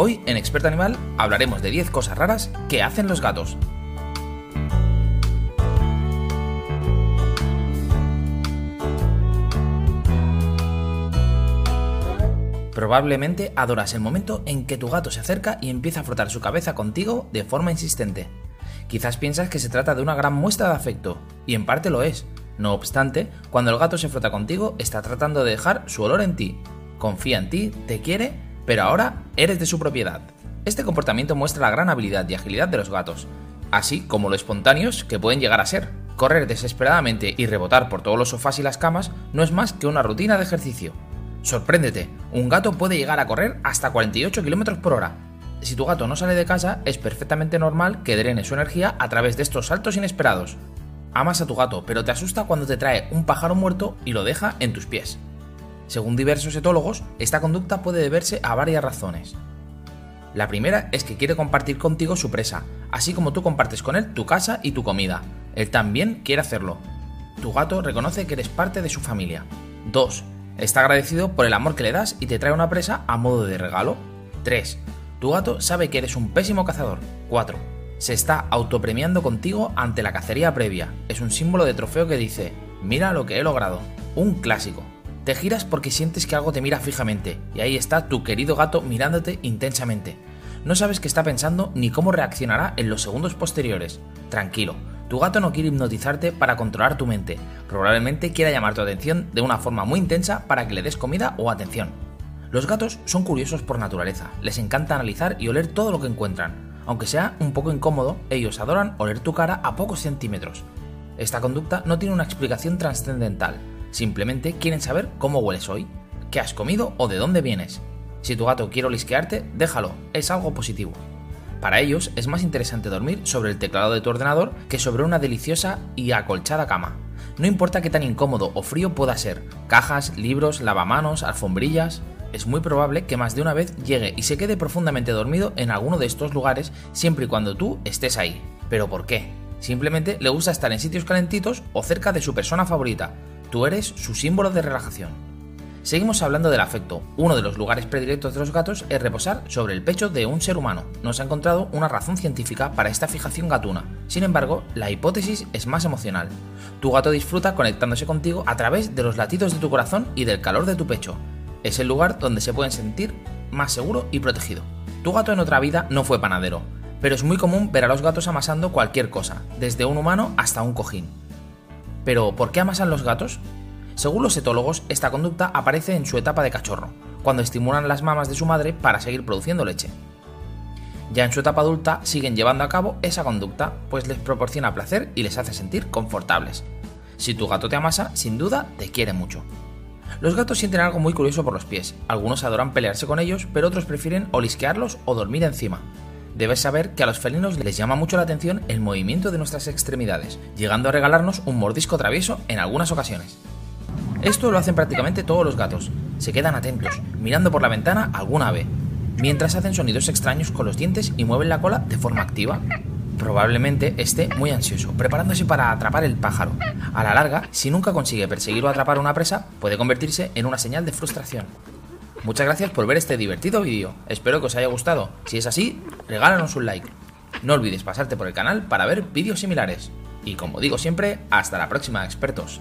Hoy en Experto Animal hablaremos de 10 cosas raras que hacen los gatos. Probablemente adoras el momento en que tu gato se acerca y empieza a frotar su cabeza contigo de forma insistente. Quizás piensas que se trata de una gran muestra de afecto, y en parte lo es. No obstante, cuando el gato se frota contigo, está tratando de dejar su olor en ti. Confía en ti, te quiere, pero ahora eres de su propiedad. Este comportamiento muestra la gran habilidad y agilidad de los gatos, así como lo espontáneos que pueden llegar a ser. Correr desesperadamente y rebotar por todos los sofás y las camas no es más que una rutina de ejercicio. Sorpréndete, un gato puede llegar a correr hasta 48 km por hora. Si tu gato no sale de casa, es perfectamente normal que drene su energía a través de estos saltos inesperados. Amas a tu gato, pero te asusta cuando te trae un pájaro muerto y lo deja en tus pies. Según diversos etólogos, esta conducta puede deberse a varias razones. La primera es que quiere compartir contigo su presa, así como tú compartes con él tu casa y tu comida. Él también quiere hacerlo. Tu gato reconoce que eres parte de su familia. 2. Está agradecido por el amor que le das y te trae una presa a modo de regalo. 3. Tu gato sabe que eres un pésimo cazador. 4. Se está autopremiando contigo ante la cacería previa. Es un símbolo de trofeo que dice, mira lo que he logrado. Un clásico. Te giras porque sientes que algo te mira fijamente, y ahí está tu querido gato mirándote intensamente. No sabes qué está pensando ni cómo reaccionará en los segundos posteriores. Tranquilo, tu gato no quiere hipnotizarte para controlar tu mente, probablemente quiera llamar tu atención de una forma muy intensa para que le des comida o atención. Los gatos son curiosos por naturaleza, les encanta analizar y oler todo lo que encuentran. Aunque sea un poco incómodo, ellos adoran oler tu cara a pocos centímetros. Esta conducta no tiene una explicación trascendental, simplemente quieren saber cómo hueles hoy, qué has comido o de dónde vienes. Si tu gato quiere olisquearte, déjalo, es algo positivo. Para ellos es más interesante dormir sobre el teclado de tu ordenador que sobre una deliciosa y acolchada cama. No importa qué tan incómodo o frío pueda ser, cajas, libros, lavamanos, alfombrillas, es muy probable que más de una vez llegue y se quede profundamente dormido en alguno de estos lugares siempre y cuando tú estés ahí. ¿Pero por qué? Simplemente le gusta estar en sitios calentitos o cerca de su persona favorita. Tú eres su símbolo de relajación. Seguimos hablando del afecto. Uno de los lugares predilectos de los gatos es reposar sobre el pecho de un ser humano. No se ha encontrado una razón científica para esta fijación gatuna. Sin embargo, la hipótesis es más emocional. Tu gato disfruta conectándose contigo a través de los latidos de tu corazón y del calor de tu pecho. Es el lugar donde se pueden sentir más seguro y protegido. Tu gato en otra vida no fue panadero, pero es muy común ver a los gatos amasando cualquier cosa, desde un humano hasta un cojín. Pero, ¿por qué amasan los gatos? Según los etólogos, esta conducta aparece en su etapa de cachorro, cuando estimulan las mamas de su madre para seguir produciendo leche. Ya en su etapa adulta siguen llevando a cabo esa conducta, pues les proporciona placer y les hace sentir confortables. Si tu gato te amasa, sin duda te quiere mucho. Los gatos sienten algo muy curioso por los pies. Algunos adoran pelearse con ellos, pero otros prefieren olisquearlos o dormir encima. Debes saber que a los felinos les llama mucho la atención el movimiento de nuestras extremidades, llegando a regalarnos un mordisco travieso en algunas ocasiones. Esto lo hacen prácticamente todos los gatos. Se quedan atentos, mirando por la ventana alguna ave, mientras hacen sonidos extraños con los dientes y mueven la cola de forma activa. Probablemente esté muy ansioso, preparándose para atrapar el pájaro. A la larga, si nunca consigue perseguir o atrapar una presa, puede convertirse en una señal de frustración. Muchas gracias por ver este divertido vídeo. Espero que os haya gustado. Si es así, regálanos un like. No olvides pasarte por el canal para ver vídeos similares. Y como digo siempre, hasta la próxima, expertos.